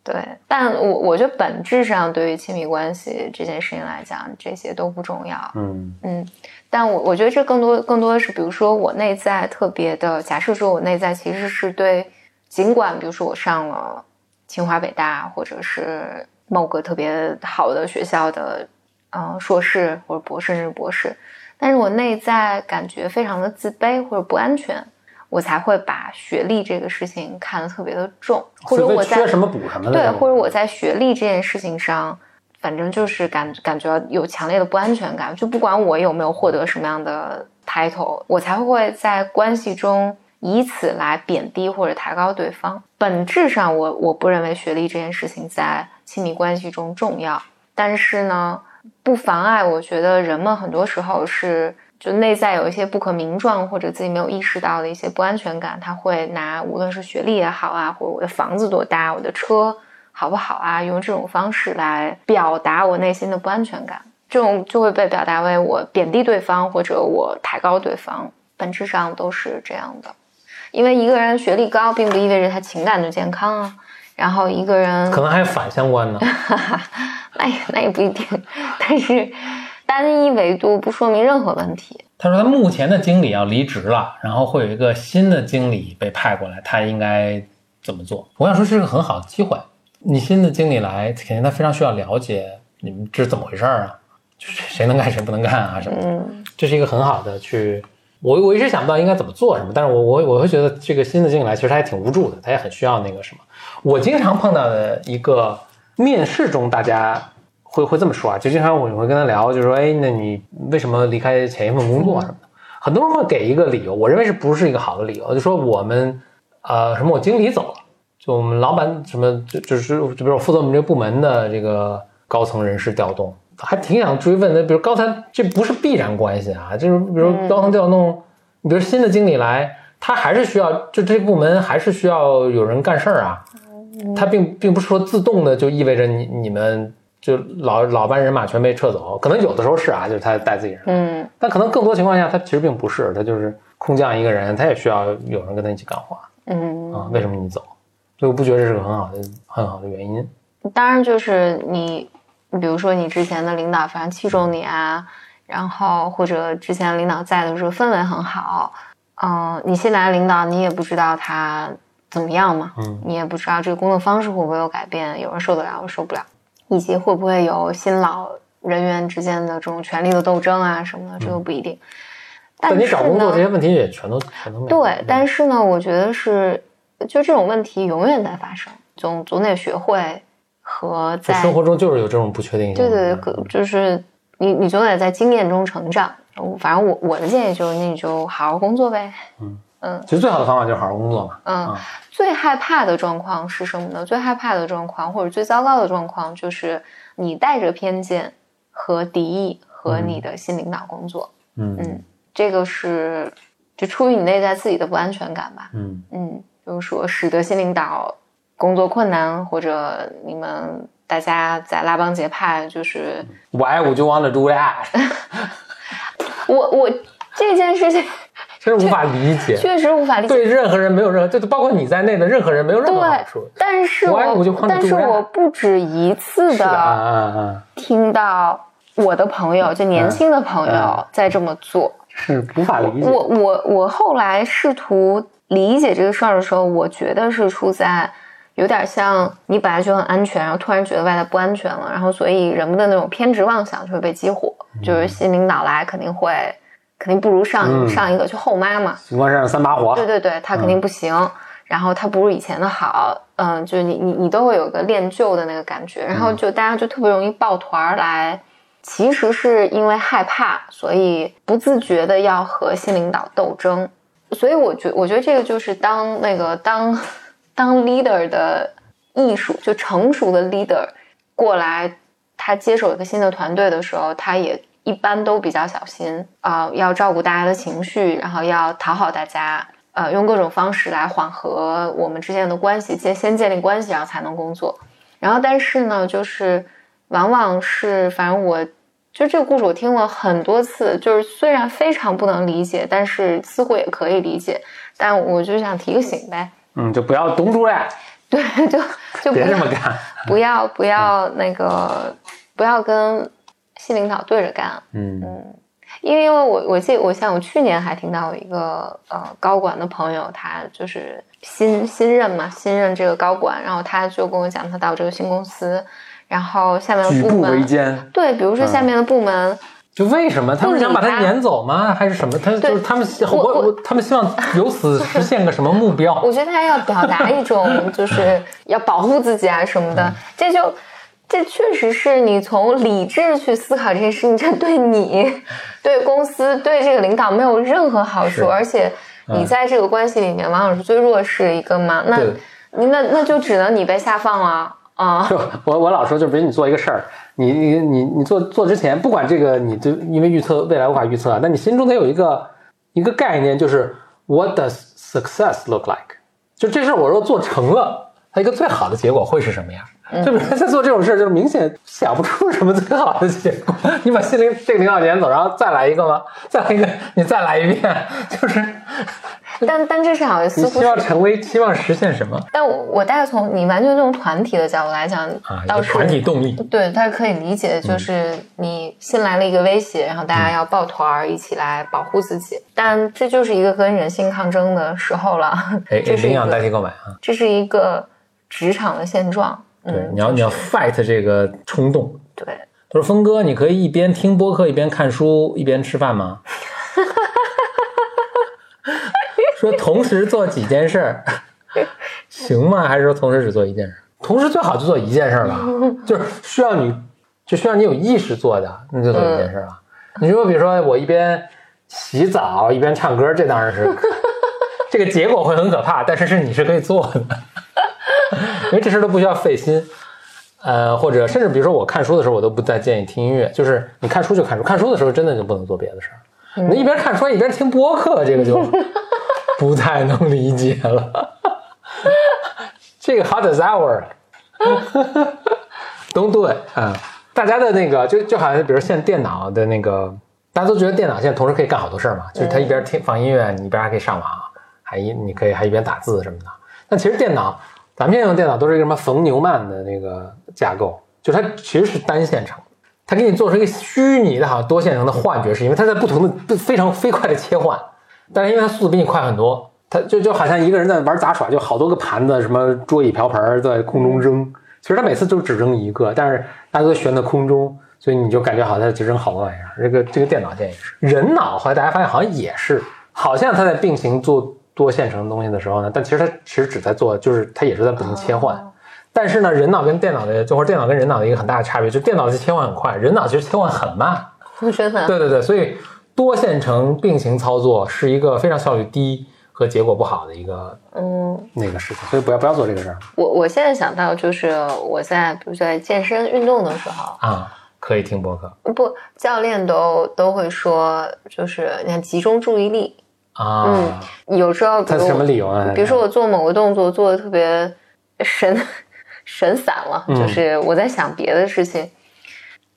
对，但我我觉得本质上对于亲密关系这件事情来讲，这些都不重要。嗯嗯，但我我觉得这更多更多的是，比如说我内在特别的，假设说我内在其实是对，尽管比如说我上了清华北大，或者是某个特别好的学校的，呃，硕士或者博士甚至博士，但是我内在感觉非常的自卑或者不安全，我才会把学历这个事情看得特别的重，或者我在缺什么补什么的。对，或者我在学历这件事情上，反正就是感感觉有强烈的不安全感，就不管我有没有获得什么样的 title，我才会在关系中以此来贬低或者抬高对方。本质上我，我不认为学历这件事情在亲密关系中重要，但是呢，不妨碍我觉得人们很多时候是。就内在有一些不可名状或者自己没有意识到的一些不安全感，他会拿无论是学历也好啊，或者我的房子多大，我的车好不好啊，用这种方式来表达我内心的不安全感。这种就会被表达为我贬低对方或者我抬高对方，本质上都是这样的。因为一个人学历高，并不意味着他情感就健康啊。然后一个人可能还反相关呢，那也那也不一定，但是。单一维度不说明任何问题。他说他目前的经理要离职了，然后会有一个新的经理被派过来，他应该怎么做？我想说这是个很好的机会。你新的经理来，肯定他非常需要了解你们这是怎么回事儿啊，就是谁能干谁不能干啊什么的。嗯，这是一个很好的去，我我一直想不到应该怎么做什么，但是我我我会觉得这个新的经理来其实他也挺无助的，他也很需要那个什么。我经常碰到的一个面试中大家。会会这么说啊，就经常我会跟他聊，就说，哎，那你为什么离开前一份工作什么的？很多人会给一个理由，我认为是不是一个好的理由？就说我们，呃，什么我经理走了，就我们老板什么，就就是就比如我负责我们这个部门的这个高层人事调动，还挺想追问的。比如刚才，这不是必然关系啊，就是比如高层调动，你比如新的经理来，他还是需要，就这部门还是需要有人干事儿啊，他并并不是说自动的就意味着你你们。就老老班人马全被撤走，可能有的时候是啊，就是他带自己人，嗯，但可能更多情况下他其实并不是，他就是空降一个人，他也需要有人跟他一起干活，嗯啊，为什么你走？所以我不觉得这是个很好的很好的原因。当然就是，你比如说你之前的领导非常器重你啊，然后或者之前领导在的时候氛围很好，嗯，你新来的领导你也不知道他怎么样嘛，嗯，你也不知道这个工作方式会不会有改变，有人受得了，有人受不了。以及会不会有新老人员之间的这种权力的斗争啊什么的，这个不一定。但你找工作这些问题也全都全都没。对，但是呢，我觉得是就这种问题永远在发生，总总得学会和在生活中就是有这种不确定性。对对对，就是你你总得在经验中成长。反正我我的建议就是，那你就好好工作呗。嗯嗯，其实最好的方法就是好好工作嘛。嗯。最害怕的状况是什么呢？最害怕的状况，或者最糟糕的状况，就是你带着偏见和敌意和你的新领导工作。嗯嗯，这个是就出于你内在自己的不安全感吧。嗯嗯，就是说使得新领导工作困难，或者你们大家在拉帮结派，就是 Why would you want to do that？我我 这件事情。真是无法理解，确实无法理解。对任何人没有任何，就包括你在内的任何人没有任何好处。但是我但是我不止一次的听到我的朋友，就年轻的朋友在这么做，是无法理解。我我我后来试图理解这个事儿的时候，我觉得是出在有点像你本来就很安全，然后突然觉得外在不安全了，然后所以人们的那种偏执妄想就会被激活，就是新领导来肯定会。肯定不如上上一个就后妈嘛，新官上任三把火。对对对，他肯定不行。然后他不如以前的好，嗯，就是你你你都会有个恋旧的那个感觉。然后就大家就特别容易抱团来，其实是因为害怕，所以不自觉的要和新领导斗争。所以我觉我觉得这个就是当那个当当 leader 的艺术，就成熟的 leader 过来，他接手一个新的团队的时候，他也。一般都比较小心啊，要照顾大家的情绪，然后要讨好大家，呃，用各种方式来缓和我们之间的关系，先先建立关系，然后才能工作。然后，但是呢，就是往往是反正我就这个故事我听了很多次，就是虽然非常不能理解，但是似乎也可以理解，但我就想提个醒呗，嗯，就不要东主任，对，就就不别这么干。不要不要那个不要跟新领导对着干，嗯因为因为我我记得我像我去年还听到一个呃高管的朋友，他就是新新任嘛，新任这个高管，然后他就跟我讲，他到这个新公司，然后下面的部门。对，比如说下面的部门，就为什么？他们想把他。撵走吗？还是什么？他就是他们希我我我他们希望由此实现个什么目标？我觉得他要表达一种就是要保护自己啊什么的，这就这确实是你从理智去思考这件事情，这对你、对公司、对这个领导没有任何好处，而且你在这个关系里面往往是最弱势一个嘛，那那那就只能你被下放了啊。就 我我老说，就比如你做一个事儿，你你你你做做之前，不管这个你就因为预测未来无法预测，但你心中得有一个一个概念，就是 What does success look like？就这事儿，我若做成了，它一个最好的结果会是什么样？就比如在做这种事儿，就是明显想不出什么最好的结果。你把心灵这个领导撵走，然后再来一个吗？再来一个，你再来一遍，就是 但但这是好像似你乎是，希望成为，希望实现什么但我我大概从你完全从团体的角度来讲，啊？一倒是团体动力。对，他可以理解，就是你新来了一个威胁，然后大家要抱团儿一起来保护自己，但这就是一个跟人性抗争的时候了。哎，这是一领养代，替购买啊！这是一个职场的现状。对，嗯，你要你要 fight 这个冲动。对，他说：“峰哥，你可以一边听播客一边看书一边吃饭吗？” 说同时做几件事儿，行吗？还是说同时只做一件事儿？同时最好就做一件事儿了，就是需要你，就需要你有意识做的，那就做一件事儿了。你说，比如说我一边洗澡一边唱歌，这当然是 这个结果会很可怕，但是是你是可以做的，因为这事儿都不需要费心。呃，或者甚至比如说我看书的时候，我都不再建议听音乐，就是你看书就看书，看书的时候真的就不能做别的事儿。你一边看书一边听播客，这个就 不太能理解了。这个 how does that work？都对啊，大家的那个就就好像比如现在电脑的那个，大家都觉得电脑现在同时可以干好多事儿嘛，就是它一边听放音乐，你一边还可以上网，还一你可以还一边打字什么的。但其实电脑，咱们现在用电脑都是一个什么冯牛曼的那个架构，就是它其实是单线程，它给你做出一个虚拟的好像多线程的幻觉，是因为它在不同的非常飞快的切换，但是因为它速度比你快很多，它就就好像一个人在玩杂耍，就好多个盘子，什么桌椅瓢盆儿在空中扔。其实他每次就只扔一个，但是大家都悬在空中，所以你就感觉好像只扔好多玩意儿。这个这个电脑键也是，人脑后来大家发现好像也是，好像它在并行做多线程的东西的时候呢，但其实它其实只在做，就是它也是在不停切换。但是呢，人脑跟电脑的，就或者电脑跟人脑的一个很大的差别，就是电脑的切换很快，人脑其实切换很慢。我觉得对对对，所以多线程并行操作是一个非常效率低和结果不好的一个嗯，那个事情，所以不要不要做这个事儿我我现在想到就是我在比如在健身运动的时候，啊。可以听播客不，教练都都会说，就是你看集中注意力。啊。嗯有时候，他什么理由啊？比如说我做某个动作做的特别神 神散了，嗯就是我在想别的事情，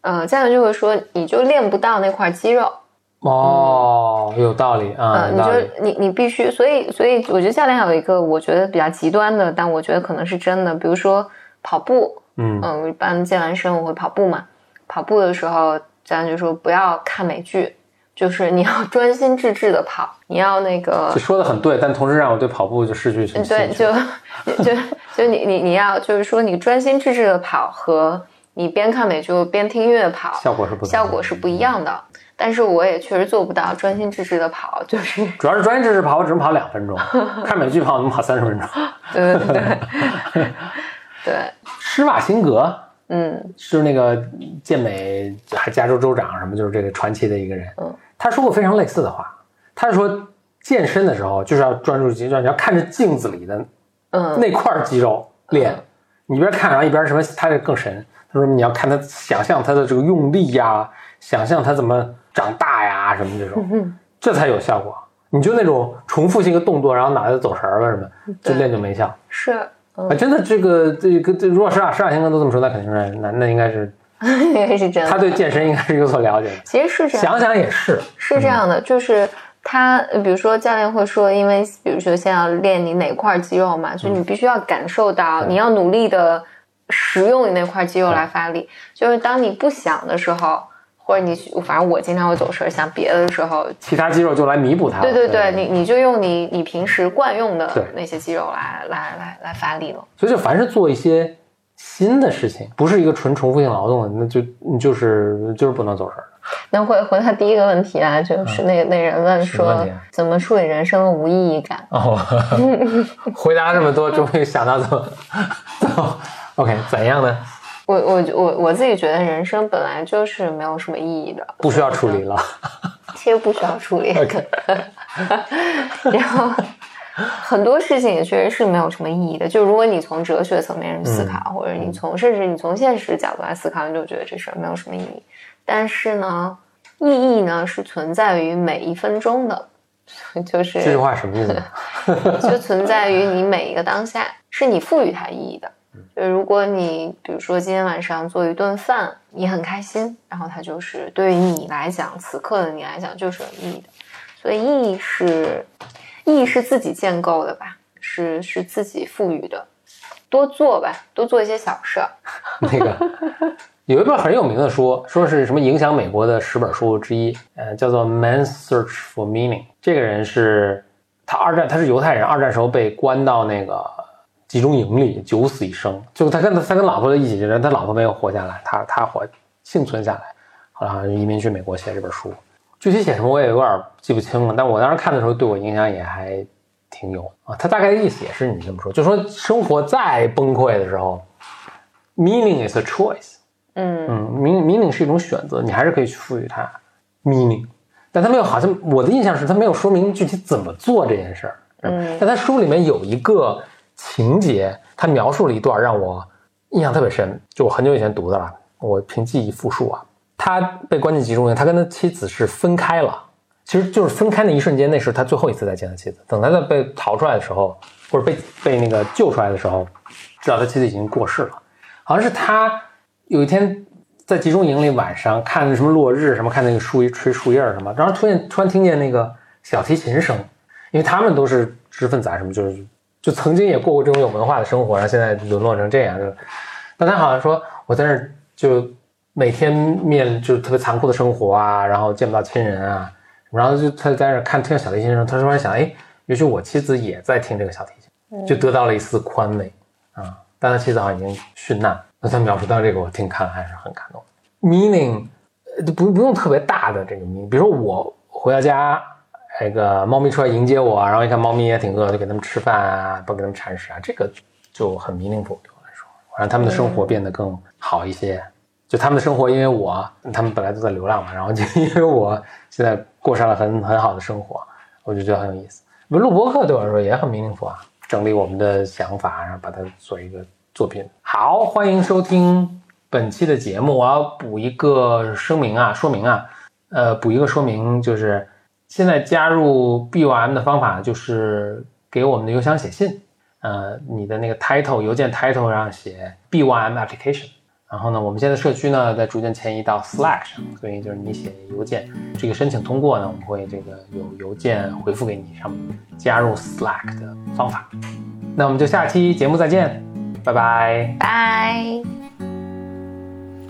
呃，教练就会说你就练不到那块肌肉，哦，有道理啊，呃，你就你你必须，所以所以我觉得教练有一个我觉得比较极端的，但我觉得可能是真的，比如说跑步，嗯嗯，我一般健完身我会跑步嘛，跑步的时候教练就说不要看美剧。就是你要 专心致志的跑，你要那个这说的很对，但同时让我对跑步就失去兴趣。对，就就就你你你要就是说你专心致志的跑和你边看美剧边听音乐跑，效果是不效果是不一样的。但是我也确实做不到专心致志的跑，就是主要是专心致志跑，我只能跑两分钟；看美剧跑，我能跑三十分钟。对对对 对，施瓦辛格嗯是那个健美还加州州长什么，就是这个传奇的一个人。嗯，他说过非常类似的话。他说健身的时候就是要专注肌肉，你要看着镜子里的嗯那块肌肉练。你一边看，然后一边什么，他这更神。他说你要看他想象他的这个用力呀，想象他怎么长大呀，什么这种，这才有效果。你就那种重复性的动作，然后脑袋走神儿了什么，就练就没效。是啊，真的，这个这个这，如果施瓦施瓦辛格都这么说，那肯定是那那应该是 是真的。他对健身应该是有所了解的。其实是这样，想想也是，是这样的，就是他，呃比如说教练会说，因为比如说现在要练你哪块肌肉嘛，就你必须要感受到，你要努力的使用你那块肌肉来发力。就是当你不想的时候，或者你反正我经常会走神儿想别的的时候，其他肌肉就来弥补它了。对对对，你你就用你你平时惯用的那些肌肉来来来来发力了。所以就凡是做一些新的事情，不是一个纯重复性劳动的，那就你就是就是不能走神儿。那回回他第一个问题啊，就是那那人问说怎么处理人生的无意义感？哦，回答这么多，终于想到怎么 怎么 OK 怎样呢？我我我我自己觉得人生本来就是没有什么意义的，不需要处理了。其实不需要处理。OK 然后很多事情也确实是没有什么意义的。就如果你从哲学层面上思考，或者你从甚至你从现实角度来思考，你就觉得这事儿没有什么意义。但是呢，意义呢是存在于每一分钟的，就是这句话什么意思？就存在于你每一个当下，是你赋予它意义的。就如果你比如说今天晚上做一顿饭，你很开心，然后它就是对于你来讲，此刻的你来讲就是有意义的。所以意义是意义是自己建构的吧，是是自己赋予的。多做吧，多做一些小事儿。那个有一本很有名的书，说是什么影响美国的十本书之一，呃，叫做《Man's Search for Meaning》。这个人是他二战，他是犹太人，二战时候被关到那个集中营里，九死一生。就他跟他他跟老婆一起，人他老婆没有活下来，他他活幸存下来，后来移民去美国写这本书。具体写什么我也有点记不清了，但我当时看的时候对我影响也还挺有啊。他大概的意思也是你这么说，就说生活再崩溃的时候，meaning is a choice。嗯嗯，meaning meaning 是一种选择，你还是可以去赋予它 meaning，但他没有好像我的印象是他没有说明具体怎么做这件事儿。嗯但他书里面有一个情节，他描述了一段让我印象特别深，就我很久以前读的了，我凭记忆复述啊。他被关进集中营，他跟他妻子是分开了，其实就是分开那一瞬间，那是他最后一次再见他妻子。等他在被逃出来的时候，或者被被那个救出来的时候，知道他妻子已经过世了。好像是他有一天在集中营里晚上看什么落日，什么看那个树吹树叶什么，然后突然突然听见那个小提琴声，因为他们都是知识分子啊，什么就是就曾经也过过这种有文化的生活，然后现在沦落成这样。就但他好像说我在那儿就每天面就是特别残酷的生活啊，然后见不到亲人啊，然后就他在那儿看听小提琴的时候，他突然想，哎，也许我妻子也在听这个小提琴，就得到了一丝宽慰啊。但他妻子好像已经殉难，那他描述到这个，我听看了还是很感动。meaning 呃不不用特别大的这个 meaning，比如说我回到家，那个猫咪出来迎接我，然后一看猫咪也挺饿，就给它们吃饭啊，不给它们铲屎啊，这个就很弥灵福对我来说，让他们的生活变得更好一些。就他们的生活，因为我他们本来都在流浪嘛，然后就 因为我现在过上了很很好的生活，我就觉得很有意思。录播课对我来说也很弥灵福啊，整理我们的想法，然后把它做一个作品。好，欢迎收听本期的节目。我要补一个声明啊，说明啊，呃，补一个说明，就是现在加入 BOM 的方法就是给我们的邮箱写信，呃，你的那个 title 邮件 title 上写 BOM application。然后呢，我们现在社区呢在逐渐迁移到 Slack 上，所以就是你写邮件，这个申请通过呢，我们会这个有邮件回复给你，上面加入 Slack 的方法。那我们就下期节目再见，拜拜。拜。